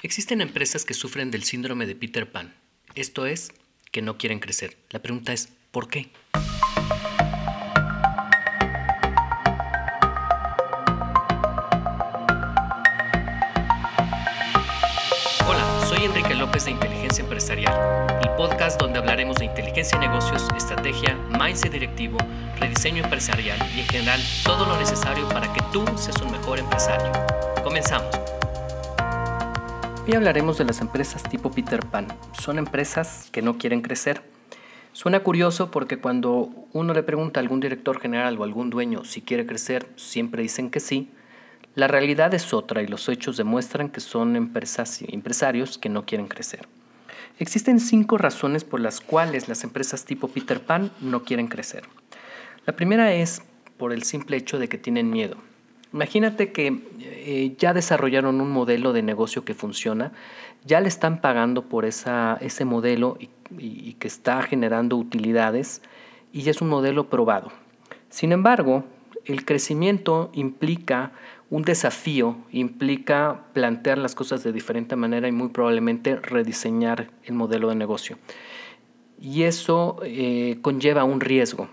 Existen empresas que sufren del síndrome de Peter Pan. Esto es, que no quieren crecer. La pregunta es, ¿por qué? Hola, soy Enrique López de Inteligencia Empresarial, el podcast donde hablaremos de inteligencia de negocios, estrategia, mindset directivo, rediseño empresarial y en general todo lo necesario para que tú seas un mejor empresario. Comenzamos. Hoy hablaremos de las empresas tipo Peter Pan. Son empresas que no quieren crecer. Suena curioso porque cuando uno le pregunta a algún director general o algún dueño si quiere crecer, siempre dicen que sí. La realidad es otra y los hechos demuestran que son empresarios que no quieren crecer. Existen cinco razones por las cuales las empresas tipo Peter Pan no quieren crecer. La primera es por el simple hecho de que tienen miedo. Imagínate que eh, ya desarrollaron un modelo de negocio que funciona, ya le están pagando por esa, ese modelo y, que está generando utilidades y ya es un modelo probado. Sin embargo, el crecimiento implica un desafío, implica plantear las cosas de diferente manera y muy probablemente rediseñar el modelo de negocio. Y eso eh, conlleva un riesgo.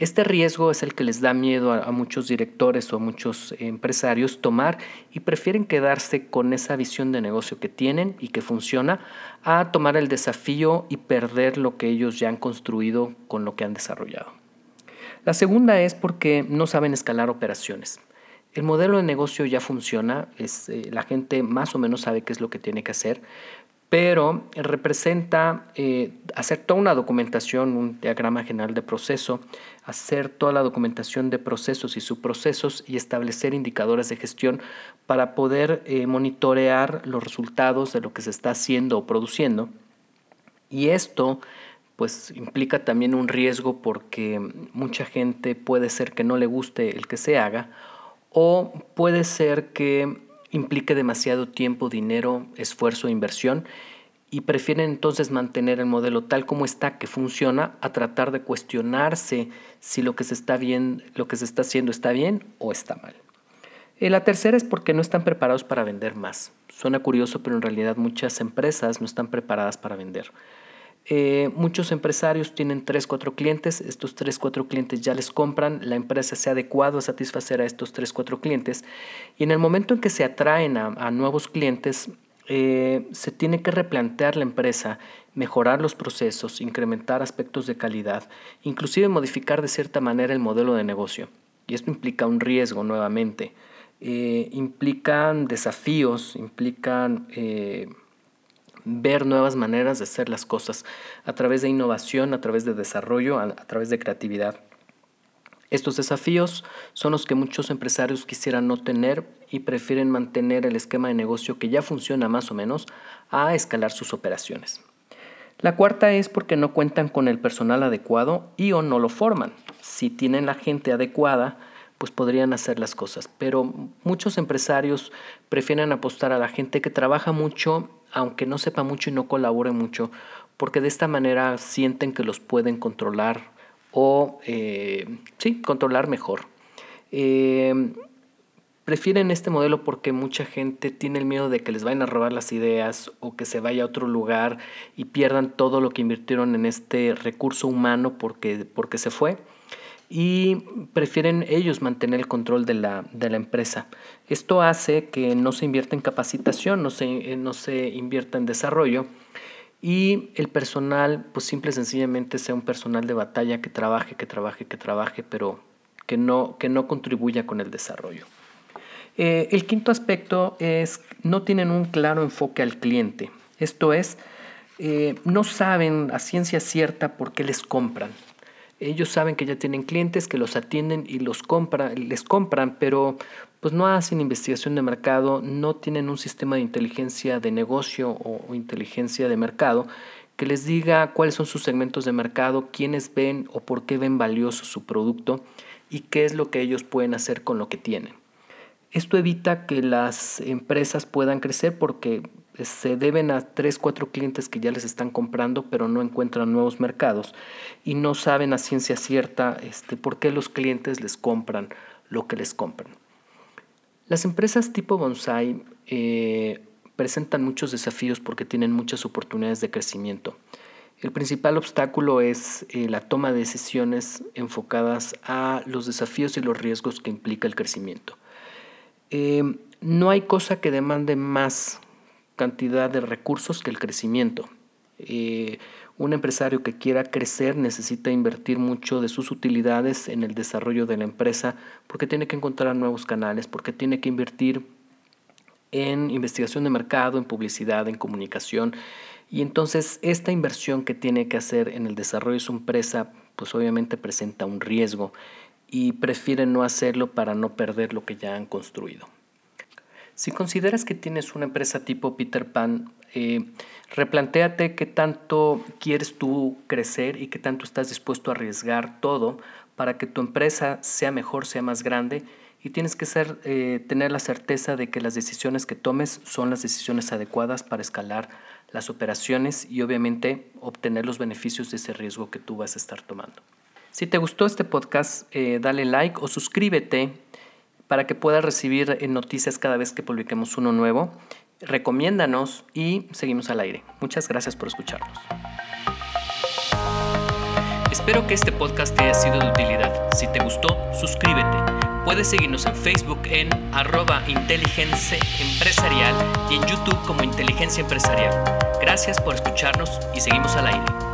Este riesgo es el que les da miedo a, muchos directores o a muchos empresarios tomar y prefieren quedarse con esa visión de negocio que tienen y que funciona a tomar el desafío y perder lo que ellos ya han construido con lo que han desarrollado. La segunda es porque no saben escalar operaciones. El modelo de negocio ya funciona, es, eh, la gente más o menos sabe qué es lo que tiene que hacer, pero representa eh, hacer toda una documentación, un diagrama general de proceso, hacer toda la documentación de procesos y subprocesos y establecer indicadores de gestión para poder eh, monitorear los resultados de lo que se está haciendo o produciendo. Y esto pues implica también un riesgo porque mucha gente puede ser que no le guste el que se haga o puede ser que implique demasiado tiempo, dinero, esfuerzo e inversión y prefieren entonces mantener el modelo tal como está, que funciona, a tratar de cuestionarse si lo que se está, bien, lo que se está haciendo está bien o está mal. La tercera es porque no están preparados para vender más. Suena curioso, pero en realidad muchas empresas no están preparadas para vender. Eh, muchos empresarios tienen 3, 4 clientes, estos 3, 4 clientes ya les compran, la empresa se ha adecuado a satisfacer a estos 3, 4 clientes. Y en el momento en que se atraen a, nuevos clientes, eh, se tiene que replantear la empresa, mejorar los procesos, incrementar aspectos de calidad, inclusive modificar de cierta manera el modelo de negocio. Y esto implica un riesgo nuevamente, eh, implican desafíos, implican ver nuevas maneras de hacer las cosas a través de innovación, a través de desarrollo, a, través de creatividad. Estos desafíos son los que muchos empresarios quisieran no tener y prefieren mantener el esquema de negocio que ya funciona más o menos a escalar sus operaciones. La cuarta es porque no cuentan con el personal adecuado y o no lo forman. Si tienen la gente adecuada, pues podrían hacer las cosas. Pero muchos empresarios prefieren apostar a la gente que trabaja mucho, aunque no sepa mucho y no colabore mucho, porque de esta manera sienten que los pueden controlar o, eh, sí, controlar mejor. Eh, prefieren este modelo porque mucha gente tiene el miedo de que les vayan a robar las ideas o que se vaya a otro lugar y pierdan todo lo que invirtieron en este recurso humano porque, porque se fue y prefieren ellos mantener el control de la, empresa. Esto hace que no se invierta en capacitación, no se, eh, no se invierta en desarrollo y el personal, pues simple y sencillamente sea un personal de batalla que trabaje, que trabaje, que trabaje, pero que no, que no contribuya con el desarrollo. Eh, el quinto aspecto es no tienen un claro enfoque al cliente. Esto es, eh, no saben a ciencia cierta por qué les compran. Ellos saben que ya tienen clientes que los atienden y los compran, les compran, pero pues no hacen investigación de mercado, no tienen un sistema de inteligencia de negocio o, inteligencia de mercado que les diga cuáles son sus segmentos de mercado, quiénes ven o por qué ven valioso su producto y qué es lo que ellos pueden hacer con lo que tienen. Esto evita que las empresas puedan crecer porque se deben a tres, cuatro clientes que ya les están comprando, pero no encuentran nuevos mercados y no saben a ciencia cierta este, por qué los clientes les compran lo que les compran. Las empresas tipo bonsai eh, presentan muchos desafíos porque tienen muchas oportunidades de crecimiento. El principal obstáculo es eh, la toma de decisiones enfocadas a los desafíos y los riesgos que implica el crecimiento. Eh, no hay cosa que demande más cantidad de recursos que el crecimiento. Eh, un empresario que quiera crecer necesita invertir mucho de sus utilidades en el desarrollo de la empresa porque tiene que encontrar nuevos canales, porque tiene que invertir en investigación de mercado, en publicidad, en comunicación. Y entonces esta inversión que tiene que hacer en el desarrollo de su empresa, pues obviamente presenta un riesgo y prefiere no hacerlo para no perder lo que ya han construido. Si consideras que tienes una empresa tipo Peter Pan, eh, replantéate qué tanto quieres tú crecer y qué tanto estás dispuesto a arriesgar todo para que tu empresa sea mejor, sea más grande y tienes que ser, eh, tener la certeza de que las decisiones que tomes son las decisiones adecuadas para escalar las operaciones y obviamente obtener los beneficios de ese riesgo que tú vas a estar tomando. Si te gustó este podcast, eh, dale like o suscríbete para que puedas recibir eh, noticias cada vez que publiquemos uno nuevo. Recomiéndanos y seguimos al aire. Muchas gracias por escucharnos. Espero que este podcast te haya sido de utilidad. Si te gustó, suscríbete Puedes seguirnos en Facebook en arroba inteligencia y en YouTube como inteligencia empresarial. Gracias por escucharnos y seguimos al aire.